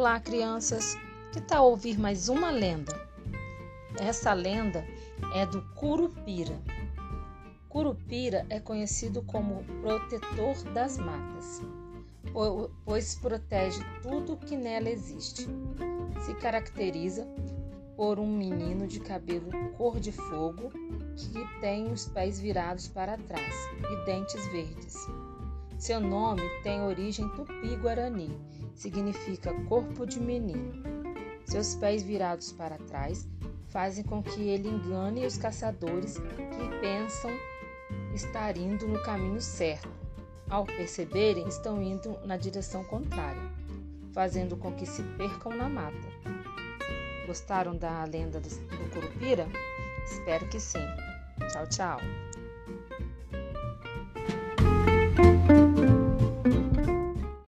Olá, crianças! Que tal ouvir mais uma lenda? Essa lenda é do Curupira. Curupira é conhecido como protetor das matas, pois protege tudo que nela existe. Se caracteriza por um menino de cabelo cor de fogo que tem os pés virados para trás e dentes verdes. Seu nome tem origem tupi-guarani, significa corpo de menino. Seus pés virados para trás fazem com que ele engane os caçadores que pensam estar indo no caminho certo. Ao perceberem, estão indo na direção contrária, fazendo com que se percam na mata. Gostaram da lenda do Curupira? Espero que sim. Tchau, tchau.